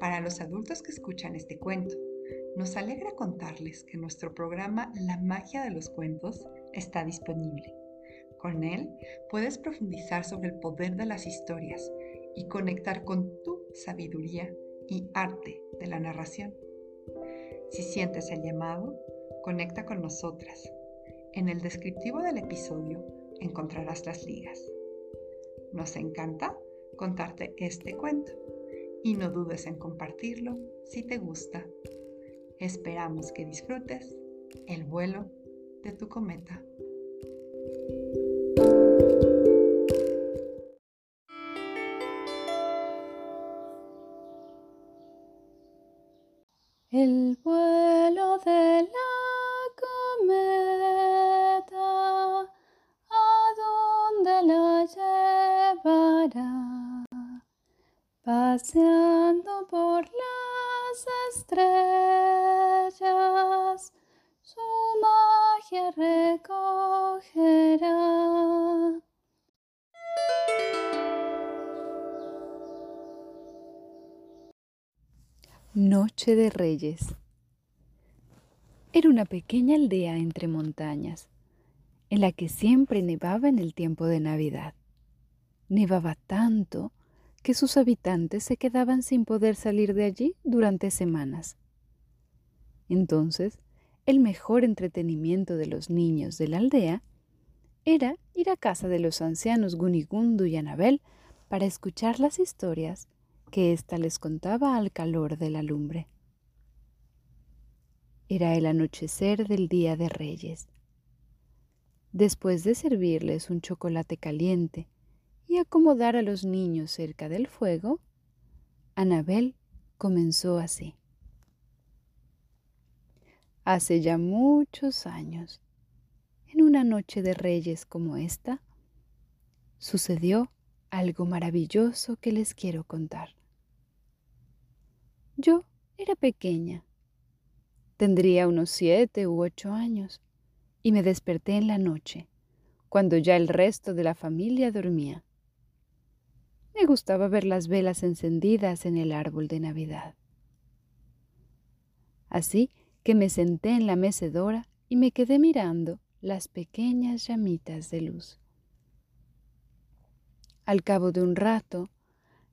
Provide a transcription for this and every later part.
Para los adultos que escuchan este cuento, nos alegra contarles que nuestro programa La magia de los cuentos está disponible. Con él puedes profundizar sobre el poder de las historias y conectar con tu sabiduría y arte de la narración. Si sientes el llamado, conecta con nosotras. En el descriptivo del episodio encontrarás las ligas. Nos encanta contarte este cuento y no dudes en compartirlo si te gusta. Esperamos que disfrutes el vuelo de tu cometa. Noche de Reyes. Era una pequeña aldea entre montañas, en la que siempre nevaba en el tiempo de Navidad. Nevaba tanto que sus habitantes se quedaban sin poder salir de allí durante semanas. Entonces, el mejor entretenimiento de los niños de la aldea era ir a casa de los ancianos Gunigundu y Anabel para escuchar las historias que ésta les contaba al calor de la lumbre. Era el anochecer del Día de Reyes. Después de servirles un chocolate caliente y acomodar a los niños cerca del fuego, Anabel comenzó así. Hace ya muchos años, en una noche de reyes como esta, sucedió algo maravilloso que les quiero contar. Yo era pequeña, tendría unos siete u ocho años, y me desperté en la noche, cuando ya el resto de la familia dormía. Me gustaba ver las velas encendidas en el árbol de Navidad. Así que me senté en la mecedora y me quedé mirando las pequeñas llamitas de luz. Al cabo de un rato,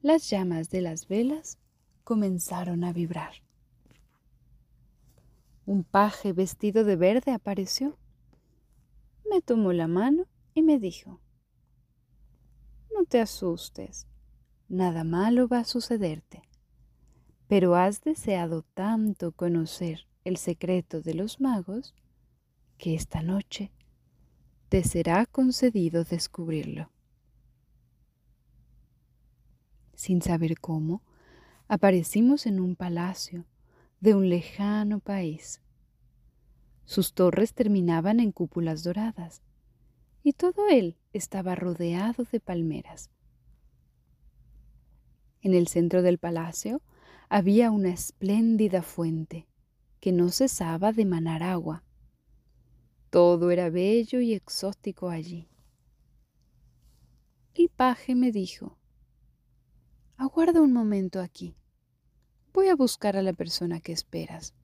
las llamas de las velas comenzaron a vibrar. Un paje vestido de verde apareció. Me tomó la mano y me dijo, No te asustes, nada malo va a sucederte. Pero has deseado tanto conocer el secreto de los magos que esta noche te será concedido descubrirlo. Sin saber cómo, aparecimos en un palacio de un lejano país. Sus torres terminaban en cúpulas doradas y todo él estaba rodeado de palmeras. En el centro del palacio había una espléndida fuente que no cesaba de manar agua. Todo era bello y exótico allí. El paje me dijo, aguarda un momento aquí. Voy a buscar a la persona que esperas.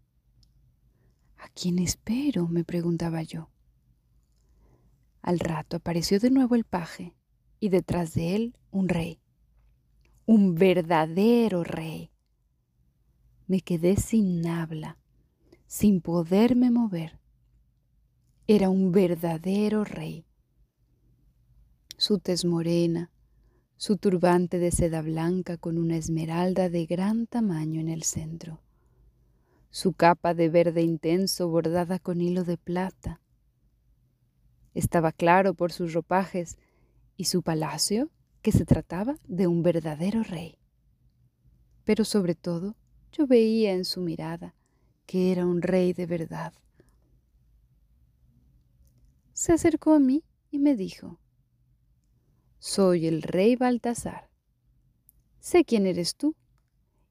¿A quién espero? me preguntaba yo. Al rato apareció de nuevo el paje y detrás de él un rey un verdadero rey. Me quedé sin habla, sin poderme mover. Era un verdadero rey. Su tez morena, su turbante de seda blanca con una esmeralda de gran tamaño en el centro, su capa de verde intenso bordada con hilo de plata. Estaba claro por sus ropajes y su palacio que se trataba de un verdadero rey. pero sobre todo yo veía en su mirada que era un rey de verdad. Se acercó a mí y me dijo, Soy el rey Baltasar. Sé quién eres tú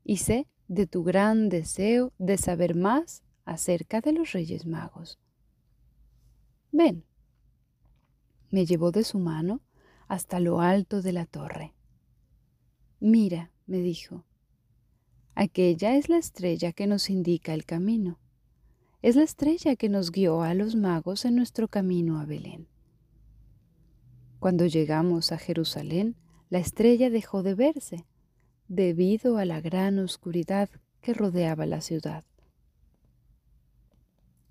y sé de tu gran deseo de saber más acerca de los Reyes Magos. Ven. Me llevó de su mano hasta lo alto de la torre. Mira, me dijo, aquella es la estrella que nos indica el camino. Es la estrella que nos guió a los magos en nuestro camino a Belén. Cuando llegamos a Jerusalén, la estrella dejó de verse debido a la gran oscuridad que rodeaba la ciudad.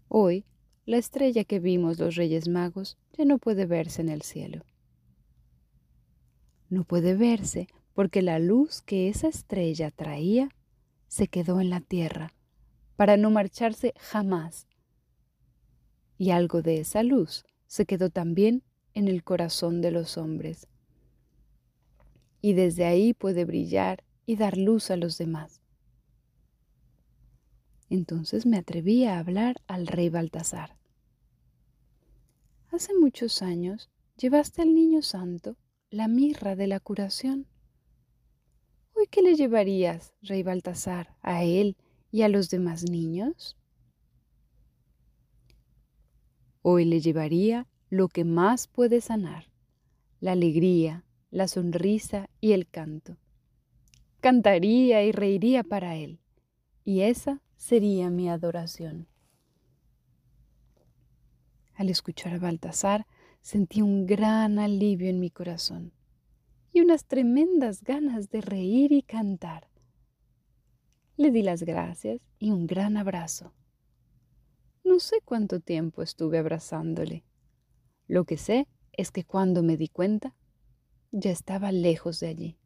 Hoy, la estrella que vimos los Reyes Magos ya no puede verse en el cielo. No puede verse porque la luz que esa estrella traía se quedó en la tierra para no marcharse jamás. Y algo de esa luz se quedó también en el corazón de los hombres. Y desde ahí puede brillar y dar luz a los demás. Entonces me atreví a hablar al rey Baltasar. Hace muchos años llevaste al niño santo la mirra de la curación. ¿Hoy qué le llevarías, rey Baltasar, a él y a los demás niños? Hoy le llevaría lo que más puede sanar, la alegría, la sonrisa y el canto. Cantaría y reiría para él, y esa sería mi adoración. Al escuchar a Baltasar, sentí un gran alivio en mi corazón y unas tremendas ganas de reír y cantar. Le di las gracias y un gran abrazo. No sé cuánto tiempo estuve abrazándole. Lo que sé es que cuando me di cuenta, ya estaba lejos de allí.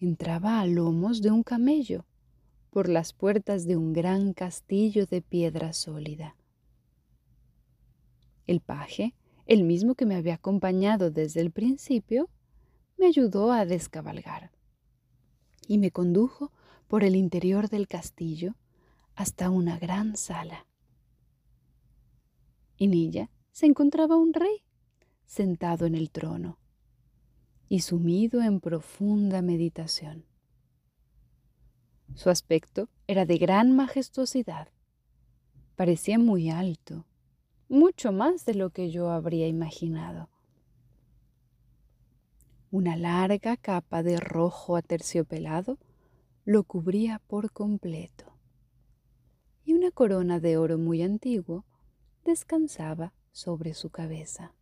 Entraba a lomos de un camello por las puertas de un gran castillo de piedra sólida. El paje, el mismo que me había acompañado desde el principio, me ayudó a descabalgar y me condujo por el interior del castillo hasta una gran sala. En ella se encontraba un rey sentado en el trono y sumido en profunda meditación. Su aspecto era de gran majestuosidad. Parecía muy alto, mucho más de lo que yo habría imaginado. Una larga capa de rojo aterciopelado lo cubría por completo, y una corona de oro muy antiguo descansaba sobre su cabeza.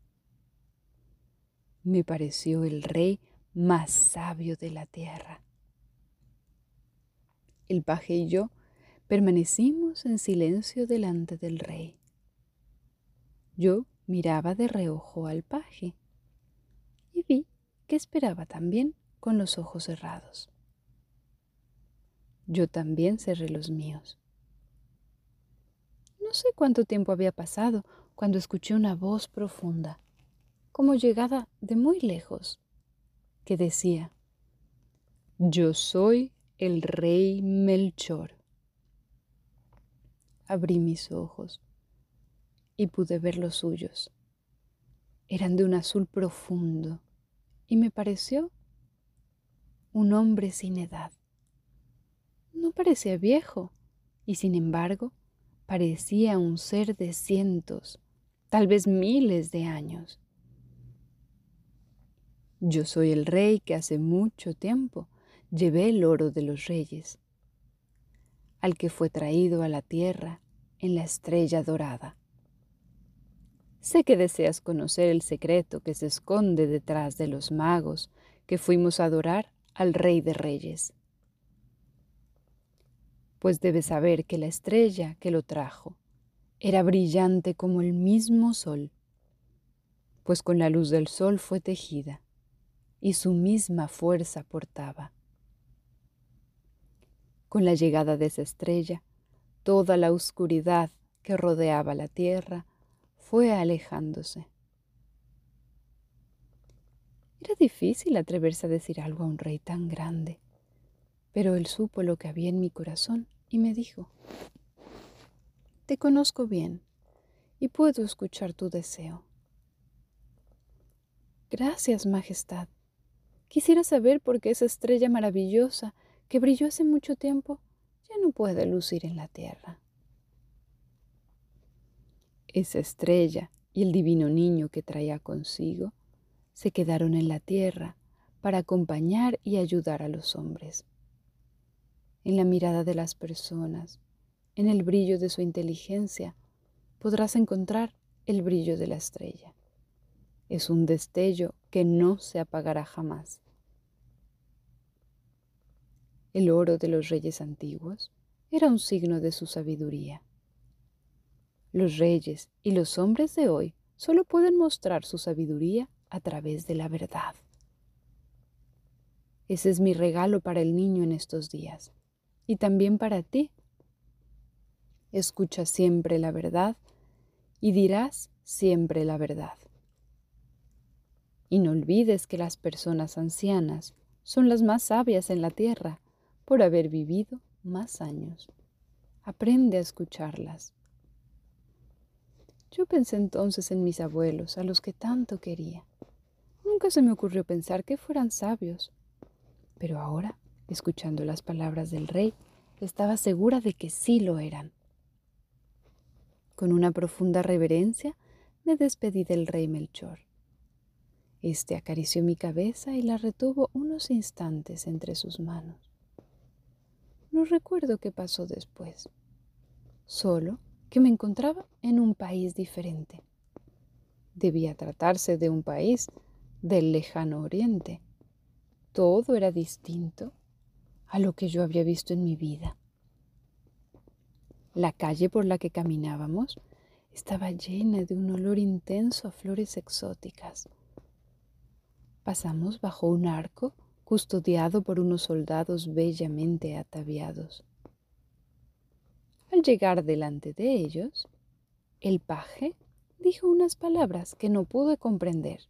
Me pareció el rey más sabio de la tierra. El paje y yo permanecimos en silencio delante del rey. Yo miraba de reojo al paje y vi que esperaba también con los ojos cerrados. Yo también cerré los míos. No sé cuánto tiempo había pasado cuando escuché una voz profunda, como llegada de muy lejos, que decía, Yo soy el rey Melchor. Abrí mis ojos y pude ver los suyos. Eran de un azul profundo y me pareció un hombre sin edad. No parecía viejo y sin embargo parecía un ser de cientos, tal vez miles de años. Yo soy el rey que hace mucho tiempo llevé el oro de los reyes, al que fue traído a la tierra en la estrella dorada. Sé que deseas conocer el secreto que se esconde detrás de los magos que fuimos a adorar al Rey de Reyes. Pues debes saber que la estrella que lo trajo era brillante como el mismo sol, pues con la luz del sol fue tejida y su misma fuerza portaba. Con la llegada de esa estrella, toda la oscuridad que rodeaba la tierra fue alejándose. Era difícil atreverse a decir algo a un rey tan grande. Pero él supo lo que había en mi corazón y me dijo, Te conozco bien y puedo escuchar tu deseo. Gracias, Majestad. Quisiera saber por qué esa estrella maravillosa que brilló hace mucho tiempo ya no puede lucir en la tierra. Esa estrella y el divino niño que traía consigo se quedaron en la tierra para acompañar y ayudar a los hombres. En la mirada de las personas, en el brillo de su inteligencia, podrás encontrar el brillo de la estrella. Es un destello que no se apagará jamás. El oro de los reyes antiguos era un signo de su sabiduría. Los reyes y los hombres de hoy solo pueden mostrar su sabiduría a través de la verdad. Ese es mi regalo para el niño en estos días y también para ti. Escucha siempre la verdad y dirás siempre la verdad. Y no olvides que las personas ancianas son las más sabias en la tierra por haber vivido más años. Aprende a escucharlas. Yo pensé entonces en mis abuelos, a los que tanto quería. Nunca se me ocurrió pensar que fueran sabios. Pero ahora, escuchando las palabras del rey, estaba segura de que sí lo eran. Con una profunda reverencia me despedí del rey Melchor. Este acarició mi cabeza y la retuvo unos instantes entre sus manos. No recuerdo qué pasó después, solo que me encontraba en un país diferente. Debía tratarse de un país del lejano oriente. Todo era distinto a lo que yo había visto en mi vida. La calle por la que caminábamos estaba llena de un olor intenso a flores exóticas Pasamos bajo un arco custodiado por unos soldados bellamente ataviados. Al llegar delante de ellos, el paje dijo unas palabras que no pude comprender,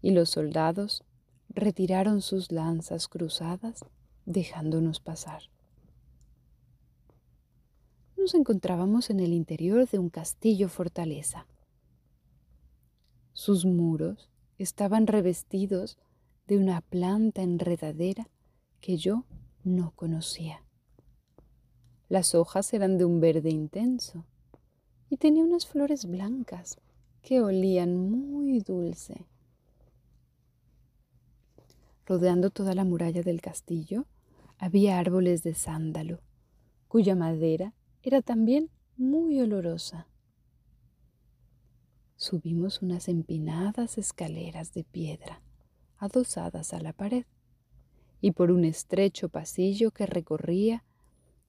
y los soldados retiraron sus lanzas cruzadas dejándonos pasar. Nos encontrábamos en el interior de un castillo fortaleza. Sus muros estaban revestidos de una planta enredadera que yo no conocía. Las hojas eran de un verde intenso y tenía unas flores blancas que olían muy dulce. Rodeando toda la muralla del castillo había árboles de sándalo, cuya madera era también muy olorosa. Subimos unas empinadas escaleras de piedra adosadas a la pared y por un estrecho pasillo que recorría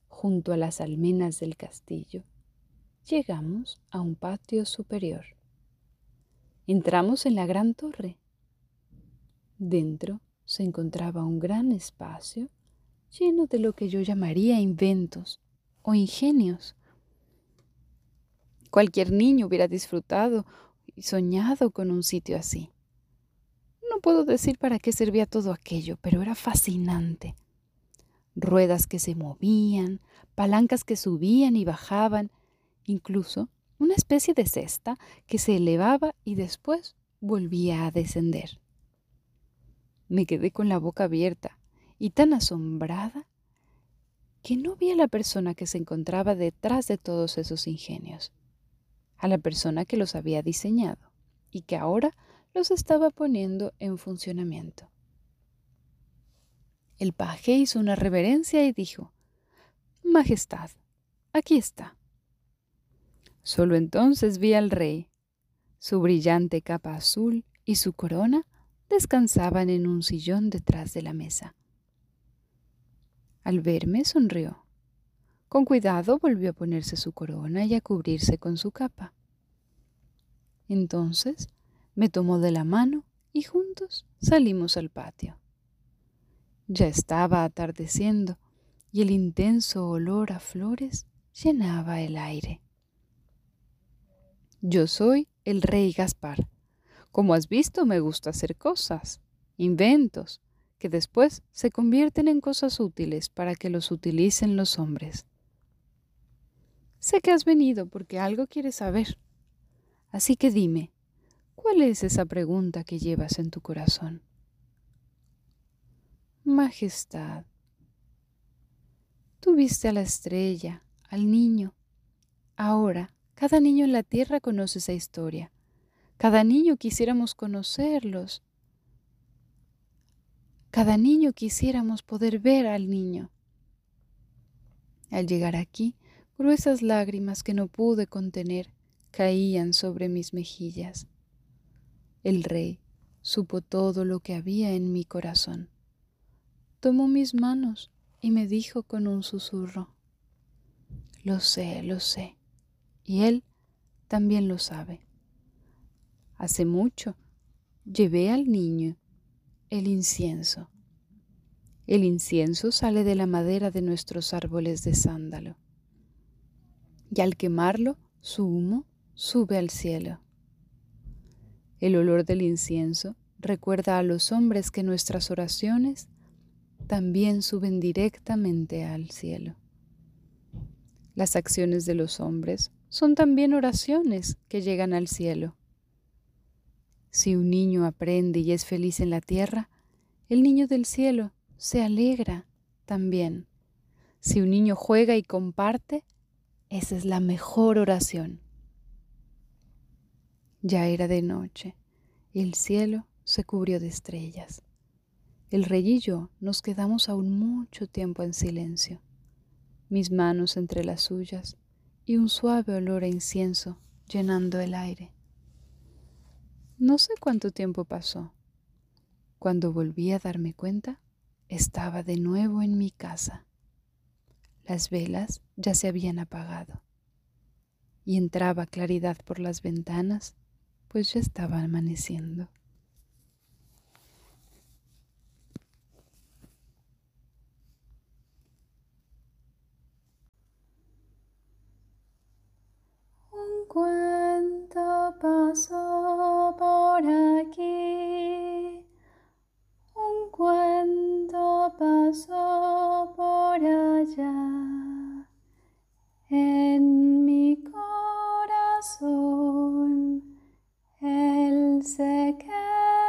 junto a las almenas del castillo, llegamos a un patio superior. Entramos en la gran torre. Dentro se encontraba un gran espacio lleno de lo que yo llamaría inventos o ingenios Cualquier niño hubiera disfrutado y soñado con un sitio así. No puedo decir para qué servía todo aquello, pero era fascinante. Ruedas que se movían, palancas que subían y bajaban, incluso una especie de cesta que se elevaba y después volvía a descender. Me quedé con la boca abierta y tan asombrada que no vi a la persona que se encontraba detrás de todos esos ingenios a la persona que los había diseñado y que ahora los estaba poniendo en funcionamiento. El paje hizo una reverencia y dijo, Majestad, aquí está. Solo entonces vi al rey. Su brillante capa azul y su corona descansaban en un sillón detrás de la mesa. Al verme sonrió. Con cuidado volvió a ponerse su corona y a cubrirse con su capa. Entonces me tomó de la mano y juntos salimos al patio. Ya estaba atardeciendo y el intenso olor a flores llenaba el aire. Yo soy el rey Gaspar. Como has visto, me gusta hacer cosas, inventos, que después se convierten en cosas útiles para que los utilicen los hombres. Sé que has venido porque algo quieres saber. Así que dime, ¿cuál es esa pregunta que llevas en tu corazón? Majestad, tú viste a la estrella, al niño. Ahora, cada niño en la tierra conoce esa historia. Cada niño quisiéramos conocerlos. Cada niño quisiéramos poder ver al niño. Al llegar aquí, gruesas lágrimas que no pude contener caían sobre mis mejillas. El rey supo todo lo que había en mi corazón. Tomó mis manos y me dijo con un susurro, Lo sé, lo sé, y él también lo sabe. Hace mucho llevé al niño el incienso. El incienso sale de la madera de nuestros árboles de sándalo. Y al quemarlo, su humo sube al cielo. El olor del incienso recuerda a los hombres que nuestras oraciones también suben directamente al cielo. Las acciones de los hombres son también oraciones que llegan al cielo. Si un niño aprende y es feliz en la tierra, el niño del cielo se alegra también. Si un niño juega y comparte, esa es la mejor oración. Ya era de noche y el cielo se cubrió de estrellas. El rey y yo nos quedamos aún mucho tiempo en silencio, mis manos entre las suyas y un suave olor a incienso llenando el aire. No sé cuánto tiempo pasó. Cuando volví a darme cuenta, estaba de nuevo en mi casa. Las velas ya se habían apagado y entraba claridad por las ventanas, pues ya estaba amaneciendo. Un cuento pasó por aquí, un cuento pasó por allá, en mi corazón él se quedó.